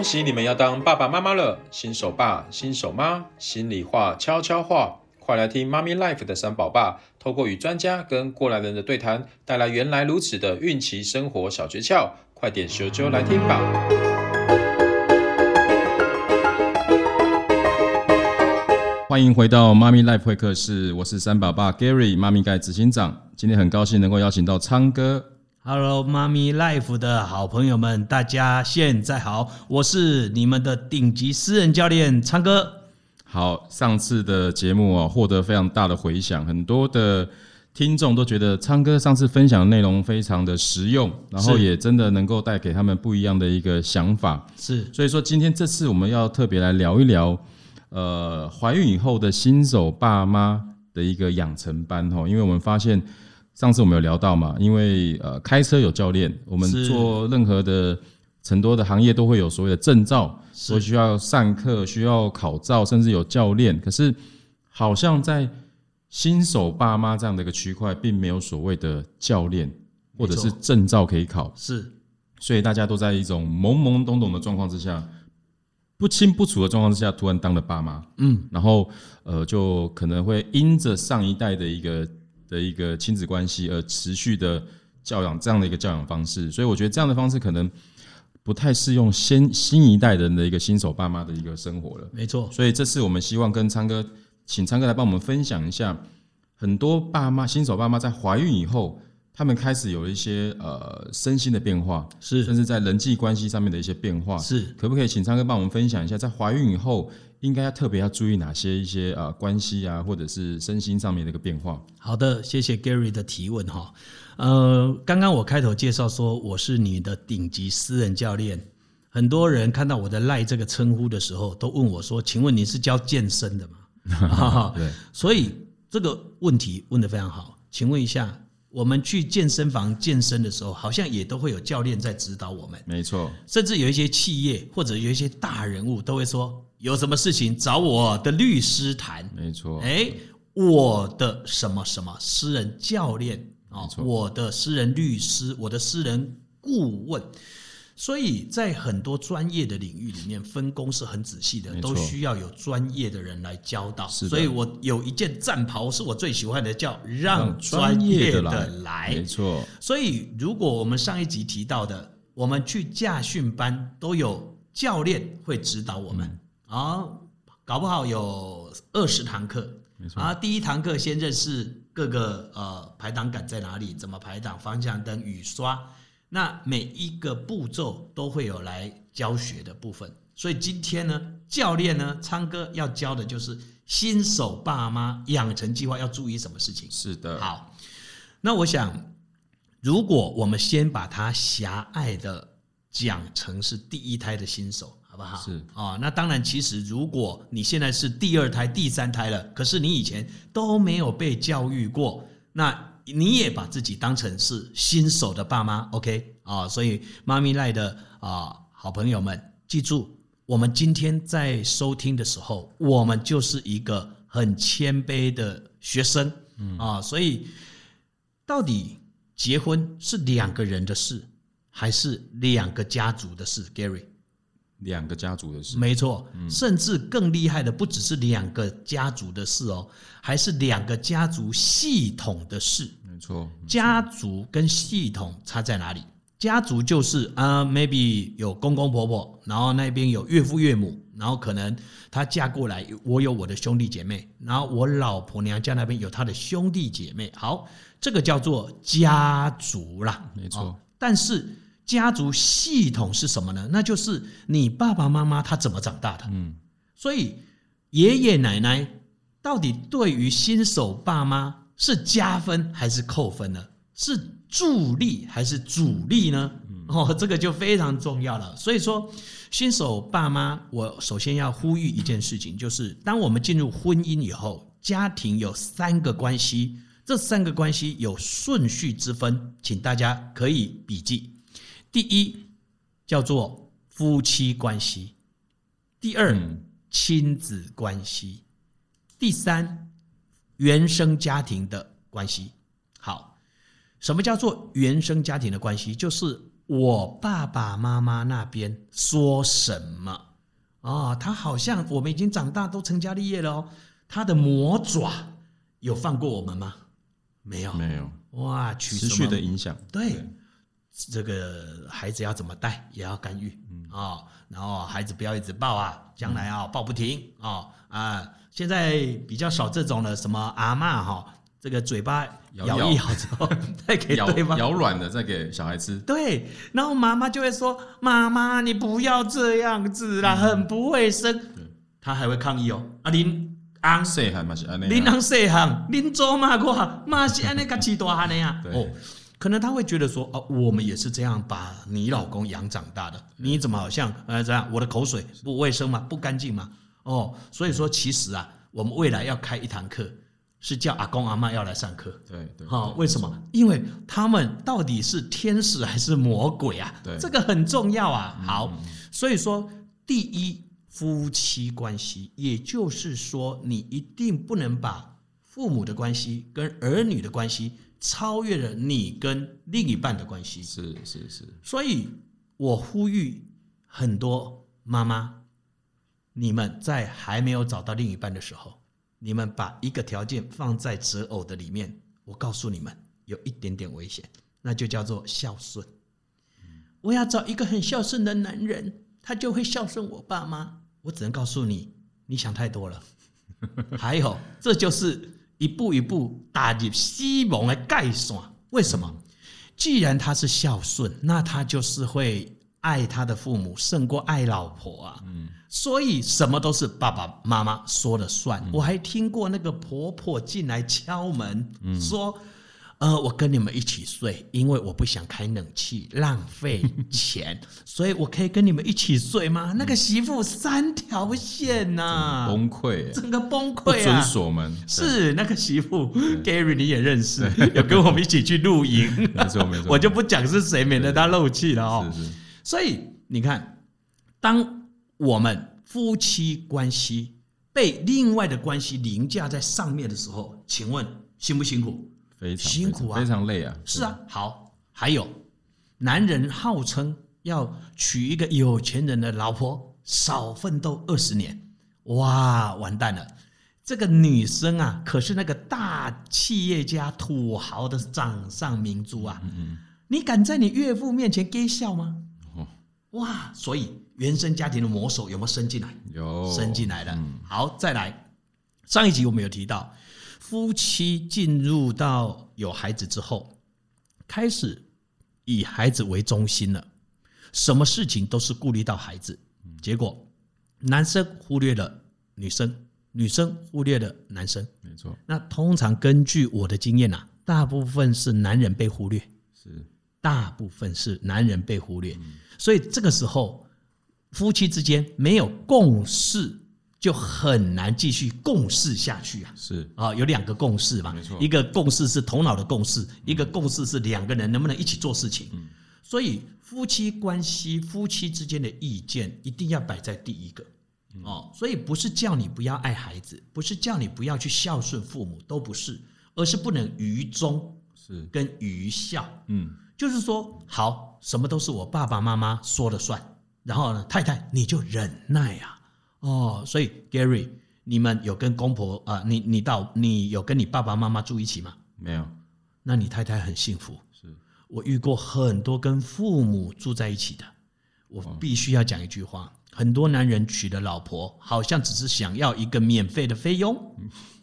恭喜你们要当爸爸妈妈了，新手爸、新手妈，心里话、悄悄话，快来听妈咪 Life 的三宝爸，透过与专家跟过来人的对谈，带来原来如此的孕期生活小诀窍，快点咻咻来听吧！欢迎回到妈咪 Life 会客室，我是三宝爸 Gary，妈咪盖执行长，今天很高兴能够邀请到昌哥。Hello，妈咪 Life 的好朋友们，大家现在好，我是你们的顶级私人教练昌哥。好，上次的节目啊，获得非常大的回响，很多的听众都觉得昌哥上次分享的内容非常的实用，然后也真的能够带给他们不一样的一个想法。是，所以说今天这次我们要特别来聊一聊，呃，怀孕以后的新手爸妈的一个养成班哈，因为我们发现。上次我们有聊到嘛，因为呃开车有教练，我们做任何的很多的行业都会有所谓的证照，所以需要上课、需要考照，甚至有教练。可是好像在新手爸妈这样的一个区块，并没有所谓的教练或者是证照可以考。是，所以大家都在一种懵懵懂懂的状况之下，不清不楚的状况之下，突然当了爸妈。嗯，然后呃就可能会因着上一代的一个。的一个亲子关系而持续的教养这样的一个教养方式，所以我觉得这样的方式可能不太适用新新一代人的一个新手爸妈的一个生活了。没错，所以这次我们希望跟昌哥，请昌哥来帮我们分享一下，很多爸妈新手爸妈在怀孕以后，他们开始有一些呃身心的变化，是甚至在人际关系上面的一些变化，是可不可以请昌哥帮我们分享一下，在怀孕以后？应该要特别要注意哪些一些啊关系啊，或者是身心上面的一个变化？好的，谢谢 Gary 的提问哈。呃，刚刚我开头介绍说我是你的顶级私人教练，很多人看到我的赖这个称呼的时候，都问我说：“请问你是教健身的吗？”对，所以这个问题问得非常好。请问一下，我们去健身房健身的时候，好像也都会有教练在指导我们。没错，甚至有一些企业或者有一些大人物都会说。有什么事情找我的律师谈？没错，哎，我的什么什么私人教练啊，我的私人律师，我的私人顾问，所以在很多专业的领域里面，分工是很仔细的，都需要有专业的人来教导。所以我有一件战袍是我最喜欢的，叫让专业的来。没错，所以如果我们上一集提到的，我们去驾训班都有教练会指导我们。嗯啊，搞不好有二十堂课，没错啊。第一堂课先认识各个呃排档杆在哪里，怎么排档，方向灯、雨刷，那每一个步骤都会有来教学的部分。所以今天呢，教练呢，昌哥要教的就是新手爸妈养成计划要注意什么事情。是的，好，那我想，如果我们先把它狭隘的讲成是第一胎的新手。好不好？是啊、哦，那当然，其实如果你现在是第二胎、第三胎了，可是你以前都没有被教育过，那你也把自己当成是新手的爸妈，OK 啊、哦？所以妈咪赖的啊好朋友们，记住，我们今天在收听的时候，我们就是一个很谦卑的学生，嗯啊，所以到底结婚是两个人的事，还是两个家族的事？Gary？两个家族的事，没错，甚至更厉害的不只是两个家族的事哦，还是两个家族系统的事。没错，家族跟系统差在哪里？家族就是啊，maybe 有公公婆婆，然后那边有岳父岳母，然后可能她嫁过来，我有我的兄弟姐妹，然后我老婆娘家那边有她的兄弟姐妹。好，这个叫做家族啦，没错，但是。家族系统是什么呢？那就是你爸爸妈妈他怎么长大的。嗯，所以爷爷奶奶到底对于新手爸妈是加分还是扣分呢？是助力还是阻力呢？哦，这个就非常重要了。所以说，新手爸妈，我首先要呼吁一件事情，就是当我们进入婚姻以后，家庭有三个关系，这三个关系有顺序之分，请大家可以笔记。第一叫做夫妻关系，第二亲子关系，第三原生家庭的关系。好，什么叫做原生家庭的关系？就是我爸爸妈妈那边说什么啊、哦？他好像我们已经长大，都成家立业了哦。他的魔爪有放过我们吗？没有，没有。哇，持续的影响。对，对这个孩子要怎么带，也要干预啊、哦。然后孩子不要一直抱啊，将来啊抱不停啊、哦、啊。现在比较少这种的，什么阿嬷哈，这个嘴巴咬一咬之后再给对方咬软的再给小孩吃。对，然后妈妈就会说：“妈妈，你不要这样子啦，很不卫生。”他还会抗议哦。啊，林昂细汉嘛是安尼，您昂细汉，您做嘛我嘛是安尼个起大汉的呀。哦，可能他会觉得说：“哦，我们也是这样把你老公养长大的，你怎么好像呃这样？我的口水不卫生吗？不干净吗？”哦，所以说其实啊，我们未来要开一堂课，是叫阿公阿妈要来上课。对对。好，为什么？因为他们到底是天使还是魔鬼啊？对，这个很重要啊。好，所以说第一，夫妻关系，也就是说，你一定不能把父母的关系跟儿女的关系超越了你跟另一半的关系。是是是。所以我呼吁很多妈妈。你们在还没有找到另一半的时候，你们把一个条件放在择偶的里面，我告诉你们，有一点点危险，那就叫做孝顺。我要找一个很孝顺的男人，他就会孝顺我爸妈。我只能告诉你，你想太多了。还有，这就是一步一步打入西蒙的界线。为什么？既然他是孝顺，那他就是会爱他的父母胜过爱老婆啊。嗯。所以什么都是爸爸妈妈说了算。我还听过那个婆婆进来敲门，说：“呃，我跟你们一起睡，因为我不想开冷气，浪费钱，所以我可以跟你们一起睡吗？”那个媳妇三条线呐，崩溃，整个崩溃啊！不准锁门。是那个媳妇，Gary 你也认识，有跟我们一起去露营。没错没错，我就不讲是谁，免得他漏气了哦。是是。所以你看，当。我们夫妻关系被另外的关系凌驾在上面的时候，请问辛不辛苦？非常辛苦啊，非常累啊。是啊，好，还有男人号称要娶一个有钱人的老婆，少奋斗二十年，哇，完蛋了！这个女生啊，可是那个大企业家、土豪的掌上明珠啊，嗯嗯，你敢在你岳父面前给笑吗？哦，哇，所以。原生家庭的魔手有没有伸进来？有，伸进来了。好，再来。上一集我们有提到，夫妻进入到有孩子之后，开始以孩子为中心了，什么事情都是顾虑到孩子。结果，男生忽略了女生，女生忽略了男生。没错。那通常根据我的经验呐，大部分是男人被忽略。是。大部分是男人被忽略，所以这个时候。夫妻之间没有共识，就很难继续共事下去啊！是啊，有两个共事嘛，没错，一个共事是头脑的共识，一个共事是两个人能不能一起做事情。所以夫妻关系、夫妻之间的意见一定要摆在第一个哦。所以不是叫你不要爱孩子，不是叫你不要去孝顺父母，都不是，而是不能愚忠是跟愚孝。嗯，就是说，好，什么都是我爸爸妈妈说了算。然后呢，太太你就忍耐啊，哦，所以 Gary，你们有跟公婆啊、呃，你你到你有跟你爸爸妈妈住一起吗？没有，那你太太很幸福。是。我遇过很多跟父母住在一起的，我必须要讲一句话：很多男人娶的老婆，好像只是想要一个免费的菲佣，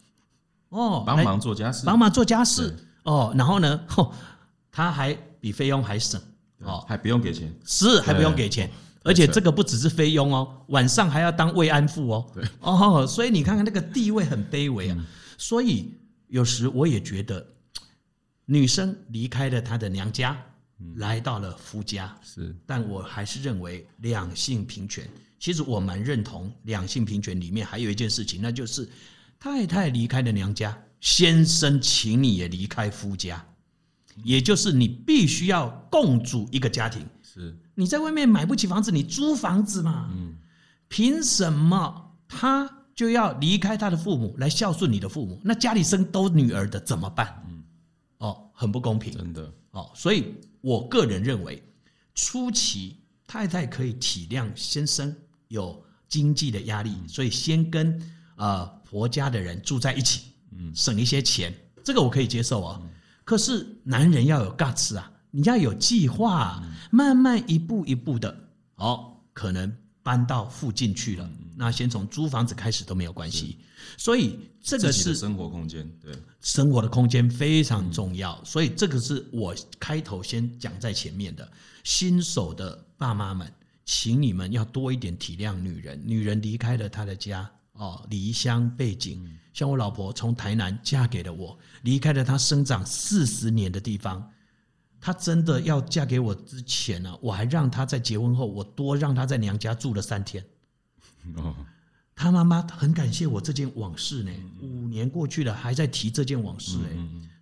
哦，帮忙做家事，帮忙做家事，哦，然后呢，他还比菲佣还省，哦，还不用给钱，是还不用给钱。而且这个不只是菲佣哦，晚上还要当慰安妇哦。对哦，所以你看看那个地位很卑微啊。所以有时我也觉得，女生离开了她的娘家，来到了夫家。是，但我还是认为两性平权。其实我蛮认同两性平权里面还有一件事情，那就是太太离开了娘家，先生请你也离开夫家，也就是你必须要共组一个家庭。是。你在外面买不起房子，你租房子嘛？嗯，凭什么他就要离开他的父母来孝顺你的父母？那家里生都女儿的怎么办？嗯，哦，很不公平，真的。哦，所以我个人认为，初期太太可以体谅先生有经济的压力，所以先跟呃婆家的人住在一起，嗯，省一些钱，这个我可以接受啊。可是男人要有 guts 啊，你要有计划啊，慢慢一步一步的，哦，可能搬到附近去了，那先从租房子开始都没有关系。所以这个是生活空间，对生活的空间非常重要。所以这个是我开头先讲在前面的。新手的爸妈们，请你们要多一点体谅女人。女人离开了她的家，哦，离乡背景。像我老婆从台南嫁给了我，离开了她生长四十年的地方。她真的要嫁给我之前呢，我还让她在结婚后，我多让她在娘家住了三天。哦。她妈妈很感谢我这件往事呢，五年过去了，还在提这件往事哎，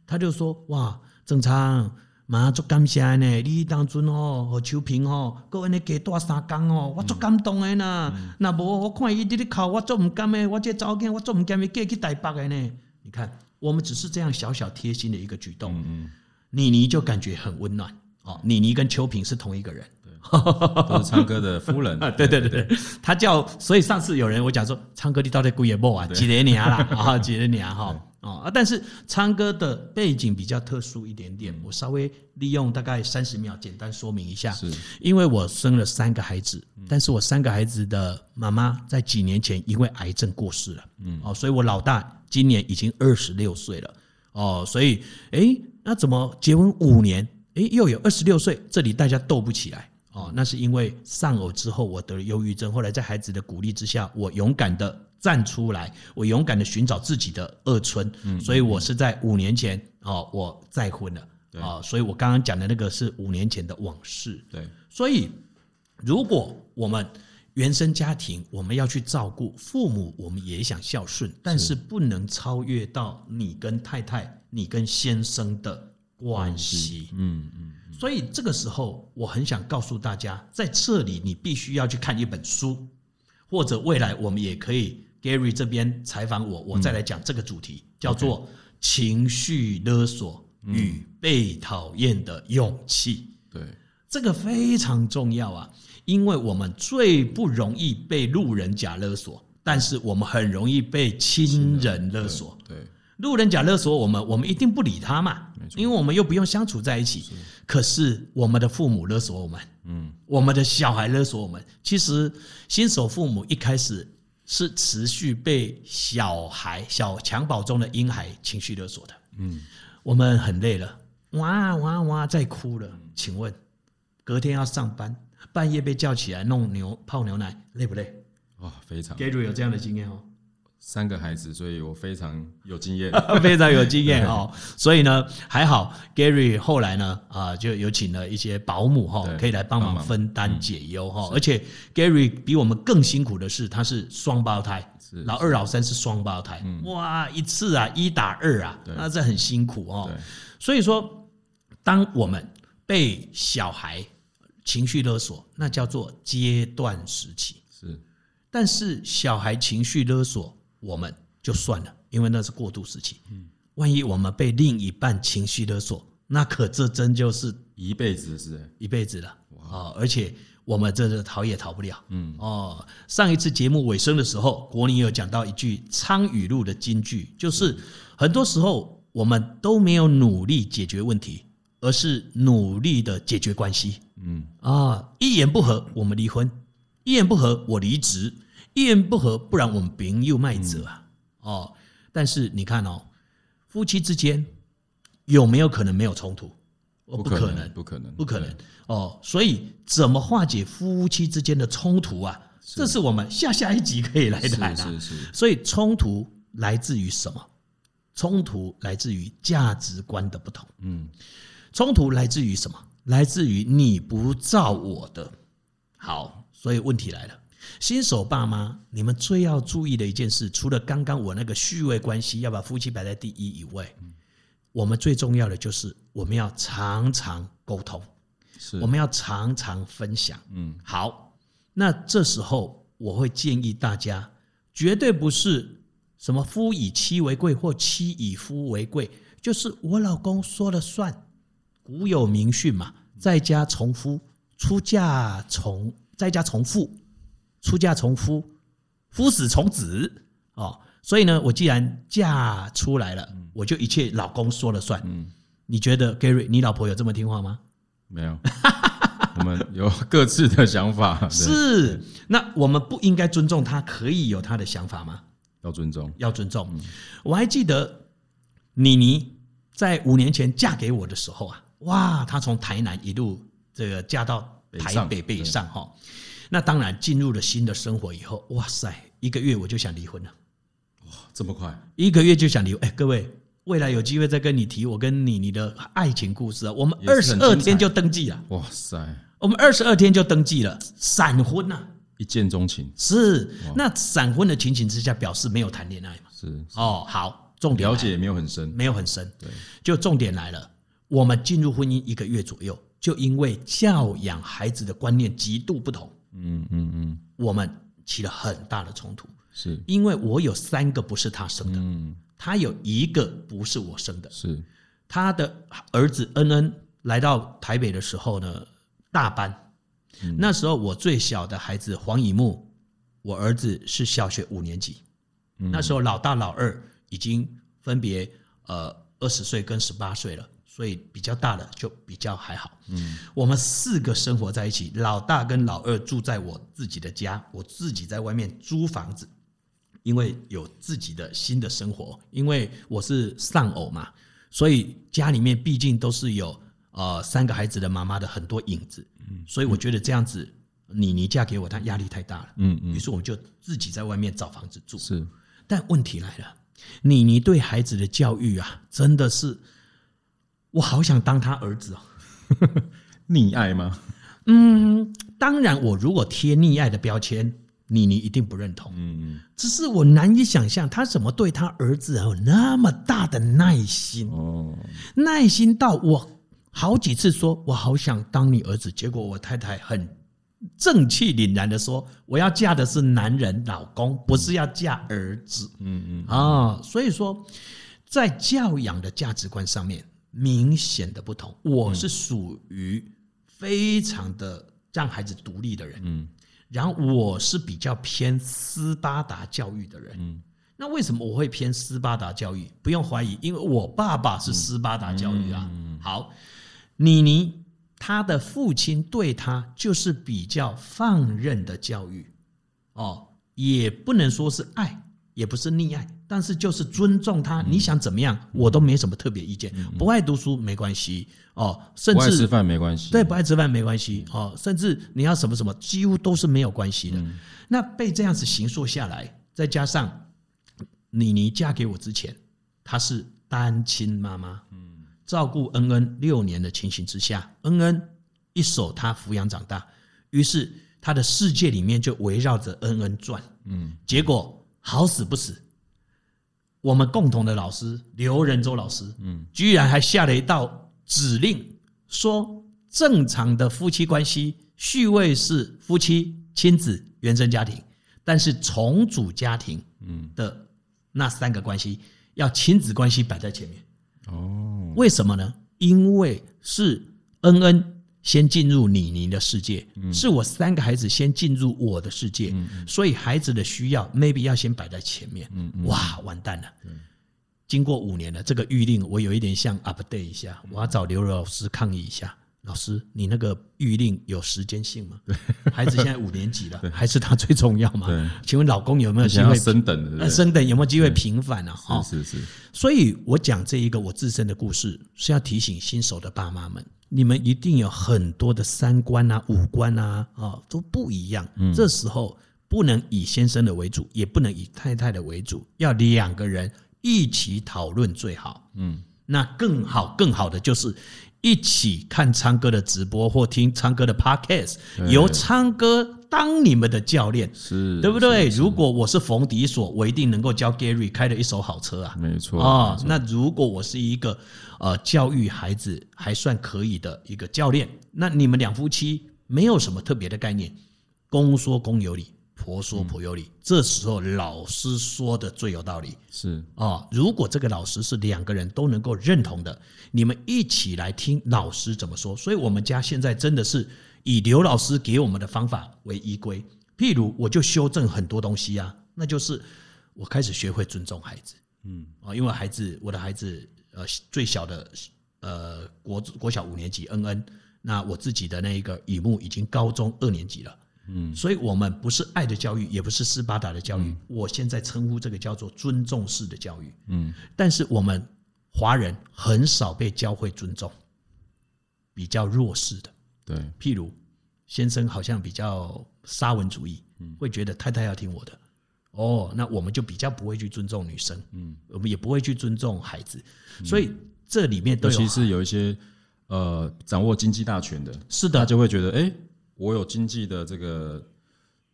他就说哇，正常，妈足感谢呢，你当初哦和秋萍哦，各位你给多三工哦，我足感动的呢，那无我看伊伫咧哭，我足唔甘的，我这早间我足唔甘的，嫁去台北的呢。你看，我们只是这样小小贴心的一个举动，妮妮就感觉很温暖哦。妮妮跟秋萍是同一个人。都是昌哥的夫人，对对对对，他叫，所以上次有人我讲说，昌哥你到底几月末啊？几年年啦 啊？几年年哈？啊，但是昌哥的背景比较特殊一点点，我稍微利用大概三十秒简单说明一下。是，因为我生了三个孩子，但是我三个孩子的妈妈在几年前因为癌症过世了。嗯，哦，所以我老大今年已经二十六岁了。哦，所以哎，那怎么结婚五年，哎，又有二十六岁？这里大家斗不起来。哦，那是因为丧偶之后我得了忧郁症，后来在孩子的鼓励之下，我勇敢的站出来，我勇敢的寻找自己的二春，所以我是在五年前哦，我再婚了啊，所以我刚刚讲的那个是五年前的往事。对，所以如果我们原生家庭我们要去照顾父母，我们也想孝顺，但是不能超越到你跟太太、你跟先生的关系。嗯嗯。所以这个时候，我很想告诉大家，在这里你必须要去看一本书，或者未来我们也可以 Gary 这边采访我，我再来讲这个主题，叫做情绪勒索与被讨厌的勇气。对，这个非常重要啊，因为我们最不容易被路人甲勒索，但是我们很容易被亲人勒索。对。路人甲勒索我们，我们一定不理他嘛，因为我们又不用相处在一起。可是我们的父母勒索我们，嗯，我们的小孩勒索我们。其实新手父母一开始是持续被小孩、小襁褓中的婴孩情绪勒索的，嗯，我们很累了，哇哇哇在哭了。请问隔天要上班，半夜被叫起来弄牛泡牛奶，累不累？哇，非常。Gary 有这样的经验哦。三个孩子，所以我非常有经验，非常有经验哦。所以呢，还好 Gary 后来呢，啊，就有请了一些保姆哈，可以来帮忙分担解忧哈。而且 Gary 比我们更辛苦的是，他是双胞胎，老二老三是双胞胎，哇，一次啊一打二啊，那这很辛苦哦。所以说，当我们被小孩情绪勒索，那叫做阶段时期，是。但是小孩情绪勒索。我们就算了，因为那是过渡时期。嗯，万一我们被另一半情绪勒索，那可这真就是一辈子是一辈子了啊！而且我们这是逃也逃不了。嗯哦，上一次节目尾声的时候，国宁有讲到一句苍语录的金句，就是很多时候我们都没有努力解决问题，而是努力的解决关系。嗯啊，一言不合我们离婚，一言不合我离职。一言不合，不然我们朋友卖者啊！哦，但是你看哦，夫妻之间有没有可能没有冲突？不可能，不可能，不可能哦！所以怎么化解夫妻之间的冲突啊？这是我们下下一集可以来谈的。是是。所以冲突来自于什么？冲突来自于价值观的不同。嗯，冲突来自于什么？来自于你不照我的。好，所以问题来了。新手爸妈，你们最要注意的一件事，除了刚刚我那个序位关系要把夫妻摆在第一以外，我们最重要的就是我们要常常沟通，是我们要常常分享。嗯，好，那这时候我会建议大家，绝对不是什么夫以妻为贵或妻以夫为贵，就是我老公说了算。古有名训嘛，在家从夫，出嫁从在家从父，出嫁从夫，夫死从子哦。所以呢，我既然嫁出来了，我就一切老公说了算。你觉得 Gary，你老婆有这么听话吗？没有，我们有各自的想法。是，那我们不应该尊重她，可以有她的想法吗？要尊重，要尊重。我还记得妮妮在五年前嫁给我的时候啊，哇，她从台南一路这个嫁到台北北上哈。那当然进入了新的生活以后，哇塞，一个月我就想离婚了。哇，这么快？一个月就想离婚？哎，各位，未来有机会再跟你提我跟你你的爱情故事啊。我们二十二天就登记了。哇塞，我们二十二天就登记了，闪婚呐。一见钟情是，那闪婚的情形之下，表示没有谈恋爱嘛？是哦，好，重点了解也没有很深，没有很深。对，就重点来了，我们进入婚姻一个月左右，就因为教养孩子的观念极度不同，嗯嗯嗯，我们起了很大的冲突。是。因为我有三个不是他生的，嗯，他有一个不是我生的，是。他的儿子恩恩来到台北的时候呢，大班。那时候我最小的孩子黄以木，我儿子是小学五年级。那时候老大老二已经分别呃二十岁跟十八岁了，所以比较大的就比较还好。嗯，我们四个生活在一起，老大跟老二住在我自己的家，我自己在外面租房子，因为有自己的新的生活。因为我是丧偶嘛，所以家里面毕竟都是有呃三个孩子的妈妈的很多影子。嗯所以我觉得这样子，妮妮嫁给我，她压力太大了。嗯嗯。于是我们就自己在外面找房子住。是。但问题来了，妮妮对孩子的教育啊，真的是，我好想当他儿子哦。溺爱吗？嗯，当然，我如果贴溺爱的标签，妮妮一定不认同。嗯嗯。只是我难以想象，他怎么对他儿子有那么大的耐心哦，耐心到我。好几次说，我好想当你儿子，结果我太太很正气凛然的说，我要嫁的是男人老公，不是要嫁儿子。嗯嗯啊，所以说，在教养的价值观上面明显的不同。我是属于非常的让孩子独立的人，嗯，然后我是比较偏斯巴达教育的人，嗯，那为什么我会偏斯巴达教育？不用怀疑，因为我爸爸是斯巴达教育啊。好。妮妮，他的父亲对他就是比较放任的教育，哦，也不能说是爱，也不是溺爱，但是就是尊重她。你想怎么样，我都没什么特别意见。不爱读书没关系，哦，甚至不爱吃饭没关系，对，不爱吃饭没关系，哦，甚至你要什么什么，几乎都是没有关系的。那被这样子形塑下来，再加上妮妮嫁给我之前，她是单亲妈妈。嗯照顾恩恩六年的情形之下，恩恩一手她抚养长大，于是她的世界里面就围绕着恩恩转。嗯，结果好死不死，我们共同的老师刘仁洲老师，嗯，居然还下了一道指令，说正常的夫妻关系序位是夫妻、亲子、原生家庭，但是重组家庭，嗯的那三个关系，要亲子关系摆在前面。哦，为什么呢？因为是恩恩先进入李宁的世界，是我三个孩子先进入我的世界，所以孩子的需要 maybe 要先摆在前面。哇，完蛋了！经过五年了，这个预令我有一点像 update 一下，我要找刘老师抗议一下。老师，你那个预令有时间性吗？孩子现在五年级了，还是他最重要吗？对，请问老公有没有机会升等的？升等有没有机会平反呢？哈，是是是。所以我讲这一个我自身的故事，是要提醒新手的爸妈们，你们一定有很多的三观啊、五官啊，啊都不一样。这时候不能以先生的为主，也不能以太太的为主，要两个人一起讨论最好。嗯，那更好更好的就是。一起看昌哥的直播或听昌哥的 podcast，由昌哥当你们的教练，是对不对？如果我是冯迪索，我一定能够教 Gary 开的一手好车啊，没错啊。那如果我是一个呃教育孩子还算可以的一个教练，那你们两夫妻没有什么特别的概念，公说公有理。婆说婆有理，嗯、这时候老师说的最有道理。是啊，如果这个老师是两个人都能够认同的，你们一起来听老师怎么说。所以，我们家现在真的是以刘老师给我们的方法为依归。譬如，我就修正很多东西啊，那就是我开始学会尊重孩子。嗯，啊，因为孩子，我的孩子，呃，最小的，呃，国国小五年级，恩恩，那我自己的那一个雨木已经高中二年级了。嗯，所以我们不是爱的教育，也不是斯巴达的教育，嗯、我现在称呼这个叫做尊重式的教育。嗯，但是我们华人很少被教会尊重，比较弱势的。对，譬如先生好像比较沙文主义，会觉得太太要听我的。哦，那我们就比较不会去尊重女生，嗯，我们也不会去尊重孩子，所以这里面都有，尤其是有一些呃掌握经济大权的，是的，他就会觉得，哎，我有经济的这个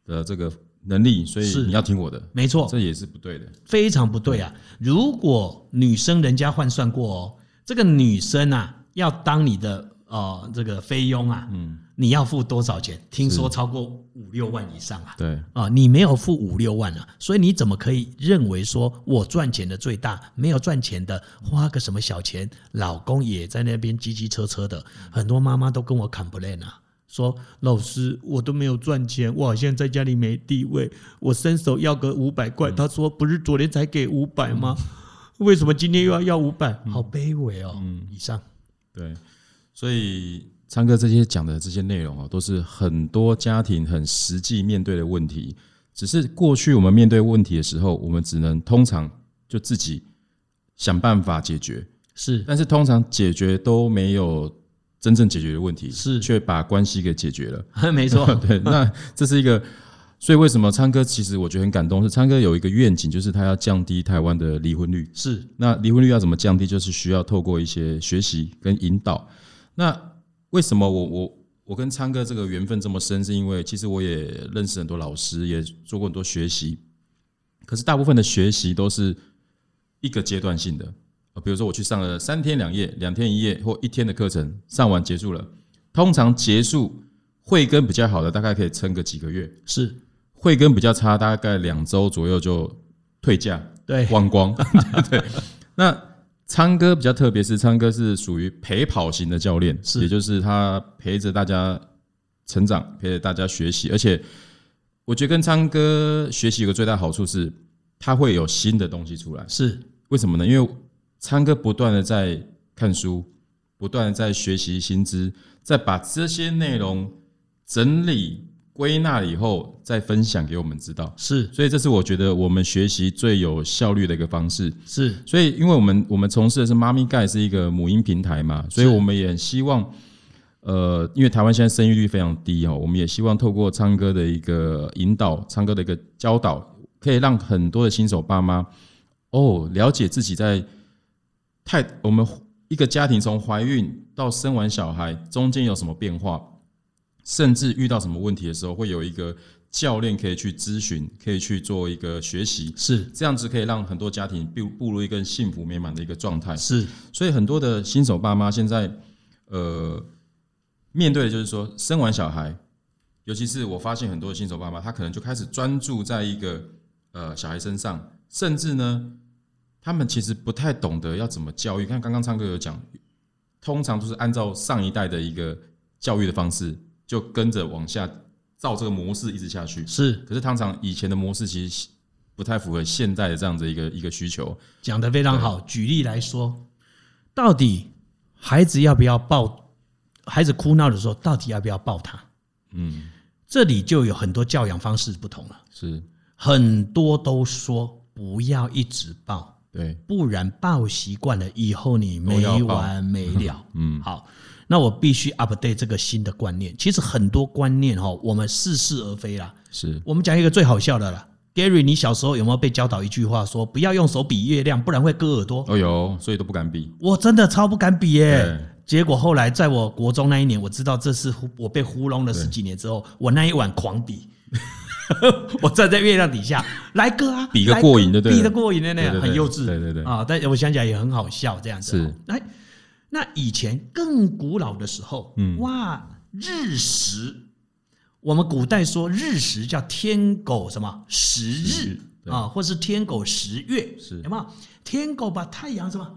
的这个能力，所以你要听我的，没错，这也是不对的，非常不对啊！如果女生人家换算过哦，这个女生啊要当你的。呃，这个菲佣啊，嗯，你要付多少钱？听说超过五六万以上啊。对啊，你没有付五六万啊，所以你怎么可以认为说我赚钱的最大？没有赚钱的，花个什么小钱，老公也在那边叽叽车车的。很多妈妈都跟我 complain 啊，说老师我都没有赚钱，我好像在家里没地位，我伸手要个五百块，他说不是昨天才给五百吗？为什么今天又要要五百？好卑微哦。嗯，以上对。所以，昌哥这些讲的这些内容啊，都是很多家庭很实际面对的问题。只是过去我们面对问题的时候，我们只能通常就自己想办法解决，是。但是通常解决都没有真正解决的问题，是，却把关系给解决了。没错，对。那这是一个，所以为什么昌哥其实我觉得很感动，是昌哥有一个愿景，就是他要降低台湾的离婚率。是。那离婚率要怎么降低？就是需要透过一些学习跟引导。那为什么我我我跟昌哥这个缘分这么深？是因为其实我也认识很多老师，也做过很多学习。可是大部分的学习都是一个阶段性的啊，比如说我去上了三天两夜、两天一夜或一天的课程，上完结束了。通常结束慧根比较好的，大概可以撑个几个月；是慧根比较差，大概两周左右就退价，对，忘光。对，那。昌哥比较特别，是昌哥是属于陪跑型的教练，是，也就是他陪着大家成长，陪着大家学习。而且，我觉得跟昌哥学习有个最大好处是，他会有新的东西出来。是为什么呢？因为昌哥不断的在看书，不断的在学习新知，再把这些内容整理。归纳了以后再分享给我们知道，是，所以这是我觉得我们学习最有效率的一个方式。是，所以因为我们我们从事的是妈咪盖是一个母婴平台嘛，所以我们也希望，呃，因为台湾现在生育率非常低哦，我们也希望透过昌哥的一个引导，昌哥的一个教导，可以让很多的新手爸妈哦了解自己在太我们一个家庭从怀孕到生完小孩中间有什么变化。甚至遇到什么问题的时候，会有一个教练可以去咨询，可以去做一个学习，是这样子可以让很多家庭步步入一个幸福美满的一个状态。是，所以很多的新手爸妈现在，呃，面对的就是说，生完小孩，尤其是我发现很多的新手爸妈，他可能就开始专注在一个呃小孩身上，甚至呢，他们其实不太懂得要怎么教育。看刚刚昌哥有讲，通常都是按照上一代的一个教育的方式。就跟着往下照这个模式一直下去，是。可是通常以前的模式其实不太符合现代的这样的一个一个需求。讲得非常好。举例来说，到底孩子要不要抱？孩子哭闹的时候，到底要不要抱他？嗯，这里就有很多教养方式不同了。是，很多都说不要一直抱，对，不然抱习惯了以后你没完没了。嗯，好。那我必须 update 这个新的观念。其实很多观念哈，我们似是而非啦。是我们讲一个最好笑的啦。Gary，你小时候有没有被教导一句话说，不要用手比月亮，不然会割耳朵？哦，有，所以都不敢比。我真的超不敢比耶。结果后来在我国中那一年，我知道这是我被糊弄了十几年之后，我那一晚狂比。我站在月亮底下来哥啊，比个过瘾的，对，比个过瘾的那样，很幼稚。对对对啊，但我想起来也很好笑，这样子。是，来。那以前更古老的时候，嗯，哇，日食，我们古代说日食叫天狗什么食日啊，或是天狗食月，是有没有？天狗把太阳什么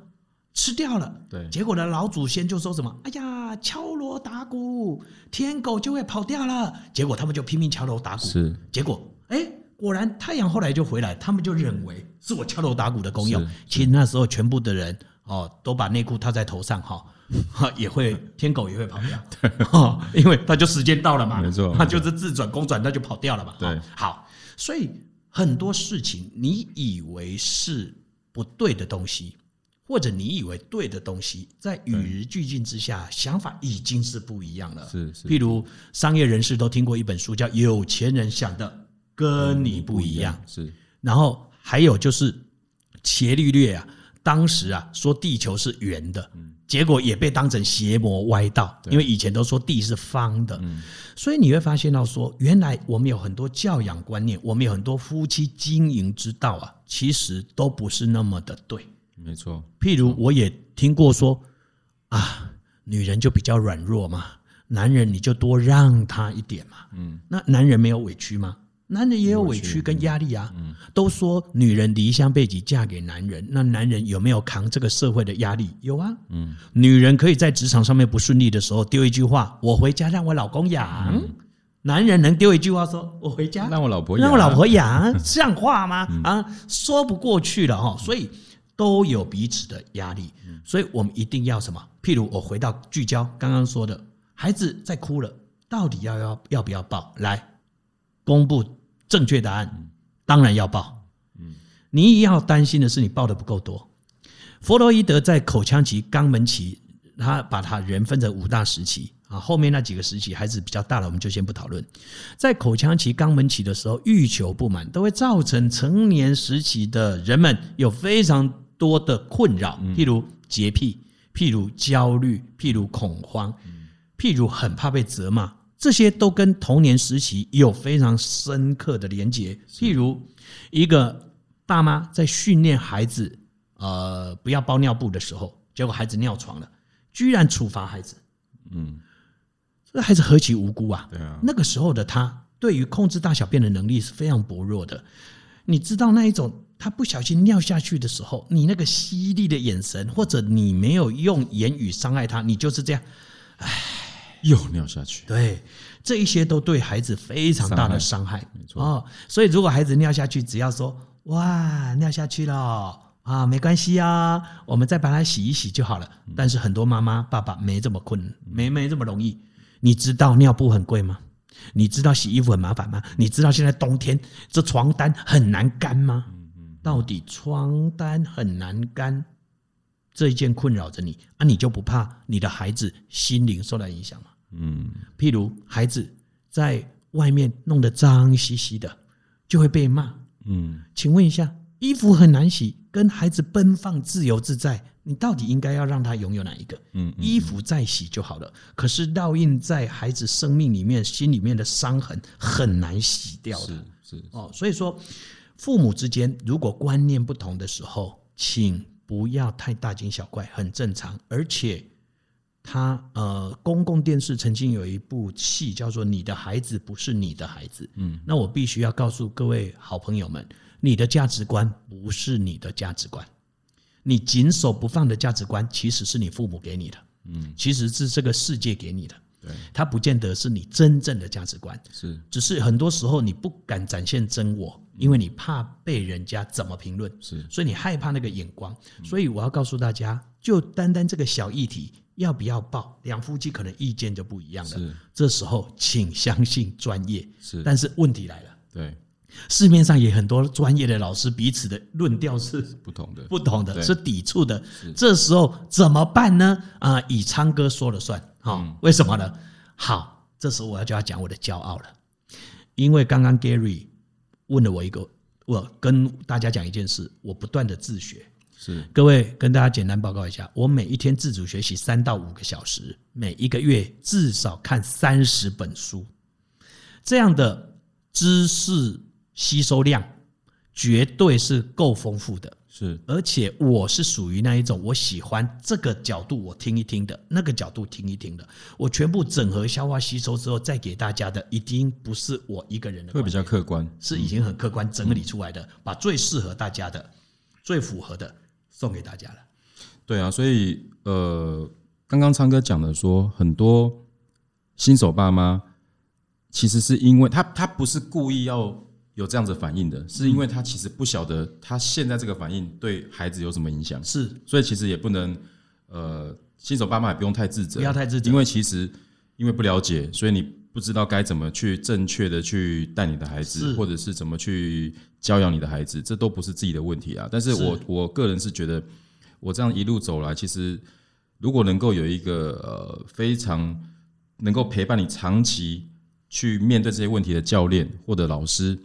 吃掉了。对，结果呢，老祖先就说什么：“哎呀，敲锣打鼓，天狗就会跑掉了。”结果他们就拼命敲锣打鼓。是，结果哎，果然太阳后来就回来，他们就认为是我敲锣打鼓的功用。其实那时候全部的人哦，都把内裤套在头上哈。也会天狗也会跑掉，对，因为他就时间到了嘛，没错，他就是自转公转，他就跑掉了嘛。对，好，所以很多事情你以为是不对的东西，或者你以为对的东西，在与日俱进之下，想法已经是不一样了。是是，譬如商业人士都听过一本书，叫《有钱人想的跟你不一样》。是，然后还有就是伽利略啊，当时啊说地球是圆的。结果也被当成邪魔歪道，因为以前都说地是方的，所以你会发现到说，原来我们有很多教养观念，我们有很多夫妻经营之道啊，其实都不是那么的对。没错，譬如我也听过说，啊，女人就比较软弱嘛，男人你就多让她一点嘛。嗯，那男人没有委屈吗？男人也有委屈跟压力啊，都说女人离乡背井嫁给男人，那男人有没有扛这个社会的压力？有啊，嗯，女人可以在职场上面不顺利的时候丢一句话：“我回家让我老公养。”男人能丢一句话说：“我回家让我老婆养。”让我老婆养，像话吗？啊，说不过去了哈，所以都有彼此的压力，所以我们一定要什么？譬如我回到聚焦刚刚说的，孩子在哭了，到底要要要不要抱？来。公布正确答案，当然要抱。你要担心的是你抱的不够多。弗洛伊德在口腔期、肛门期，他把他人分成五大时期啊。后面那几个时期孩子比较大了，我们就先不讨论。在口腔期、肛门期的时候，欲求不满都会造成成年时期的人们有非常多的困扰，譬如洁癖，譬如焦虑，譬如恐慌，譬如很怕被责骂。这些都跟童年时期有非常深刻的连结。譬如，一个爸妈在训练孩子，呃，不要包尿布的时候，结果孩子尿床了，居然处罚孩子。嗯，这个孩子何其无辜啊！对啊，那个时候的他，对于控制大小便的能力是非常薄弱的。你知道那一种，他不小心尿下去的时候，你那个犀利的眼神，或者你没有用言语伤害他，你就是这样，唉。又尿下去，对，这一些都对孩子非常大的伤害，没错哦。所以如果孩子尿下去，只要说哇尿下去了啊，没关系啊，我们再把它洗一洗就好了。但是很多妈妈爸爸没这么困，没没这么容易。你知道尿布很贵吗？你知道洗衣服很麻烦吗？你知道现在冬天这床单很难干吗？到底床单很难干？这一件困扰着你啊，你就不怕你的孩子心灵受到影响吗？嗯，譬如孩子在外面弄得脏兮兮的，就会被骂。嗯，请问一下，衣服很难洗，跟孩子奔放自由自在，你到底应该要让他拥有哪一个？嗯，衣服再洗就好了，可是烙印在孩子生命里面、心里面的伤痕很难洗掉的。是是哦，所以说父母之间如果观念不同的时候，请。不要太大惊小怪，很正常。而且，他呃，公共电视曾经有一部戏叫做《你的孩子不是你的孩子》。嗯，那我必须要告诉各位好朋友们，你的价值观不是你的价值观，你紧守不放的价值观，其实是你父母给你的。嗯，其实是这个世界给你的。对，它不见得是你真正的价值观。是，只是很多时候你不敢展现真我。因为你怕被人家怎么评论，是，所以你害怕那个眼光，所以我要告诉大家，就单单这个小议题，要不要报，两夫妻可能意见就不一样了。是，这时候请相信专业。是，但是问题来了，对，市面上也很多专业的老师，彼此的论调是不同的，不同的，是抵触的。这时候怎么办呢？啊，以昌哥说了算。好，为什么呢？好，这时候我要就要讲我的骄傲了，因为刚刚 Gary。问了我一个，我跟大家讲一件事，我不断的自学。是各位跟大家简单报告一下，我每一天自主学习三到五个小时，每一个月至少看三十本书，这样的知识吸收量绝对是够丰富的。是，而且我是属于那一种，我喜欢这个角度我听一听的，那个角度听一听的，我全部整合消化吸收之后再给大家的，一定不是我一个人的，会比较客观，是已经很客观整理出来的，把最适合大家的、最符合的送给大家了。对啊，所以呃，刚刚昌哥讲的说，很多新手爸妈其实是因为他他不是故意要有这样子反应的，是因为他其实不晓得他现在这个反应对孩子有什么影响。是，所以其实也不能呃，新手爸妈也不用太自责，不要太自责，因为其实因为不了解，所以你不知道该怎么去正确的去带你的孩子，或者是怎么去教养你的孩子，这都不是自己的问题啊。但是我我个人是觉得。我这样一路走来，其实如果能够有一个呃非常能够陪伴你长期去面对这些问题的教练或者老师，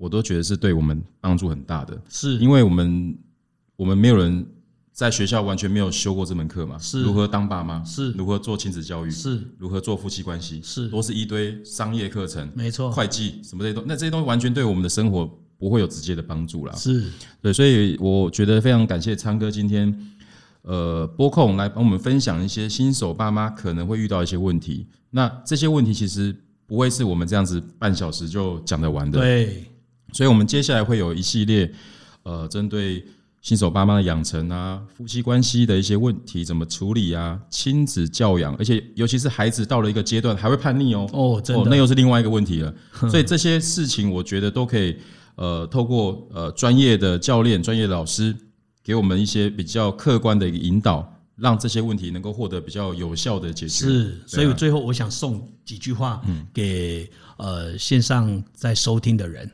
我都觉得是对我们帮助很大的。是，因为我们我们没有人在学校完全没有修过这门课嘛，是如何当爸妈，是如何做亲子教育，是如何做夫妻关系，是都是一堆商业课程，没错，会计什么这些东西，那这些东西完全对我们的生活。不会有直接的帮助啦，是对，所以我觉得非常感谢昌哥今天，呃，拨空来帮我们分享一些新手爸妈可能会遇到一些问题。那这些问题其实不会是我们这样子半小时就讲得完的，对。所以我们接下来会有一系列，呃，针对新手爸妈的养成啊，夫妻关系的一些问题怎么处理啊，亲子教养，而且尤其是孩子到了一个阶段还会叛逆哦，哦，真的，那又是另外一个问题了。所以这些事情我觉得都可以。呃，透过呃专业的教练、专业的老师，给我们一些比较客观的一个引导，让这些问题能够获得比较有效的解决。是，所以最后我想送几句话给呃线上在收听的人哦，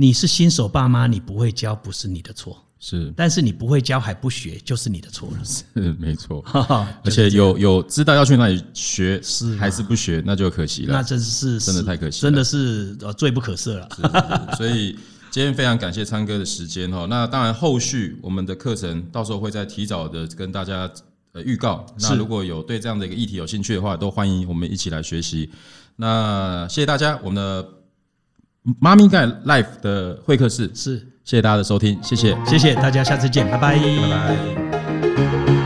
你是新手爸妈，你不会教不是你的错。是，但是你不会教还不学，就是你的错了。是，没错。而且有有知道要去哪里学，是还是不学，那就可惜了。那真是真的太可惜，真的是呃罪不可赦了。所以今天非常感谢昌哥的时间哈。那当然后续我们的课程到时候会再提早的跟大家呃预告。那如果有对这样的一个议题有兴趣的话，都欢迎我们一起来学习。那谢谢大家，我们的妈咪盖 life 的会客室。是。谢谢大家的收听谢谢。谢谢大家下次见拜拜。拜拜。